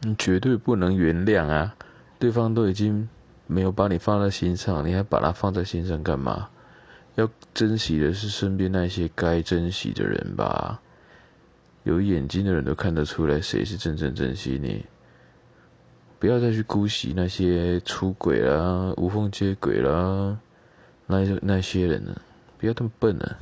你绝对不能原谅啊！对方都已经没有把你放在心上，你还把他放在心上干嘛？要珍惜的是身边那些该珍惜的人吧。有眼睛的人都看得出来谁是真正珍惜你。不要再去姑息那些出轨啦、无缝接轨啦，那那些人呢？不要这么笨呢！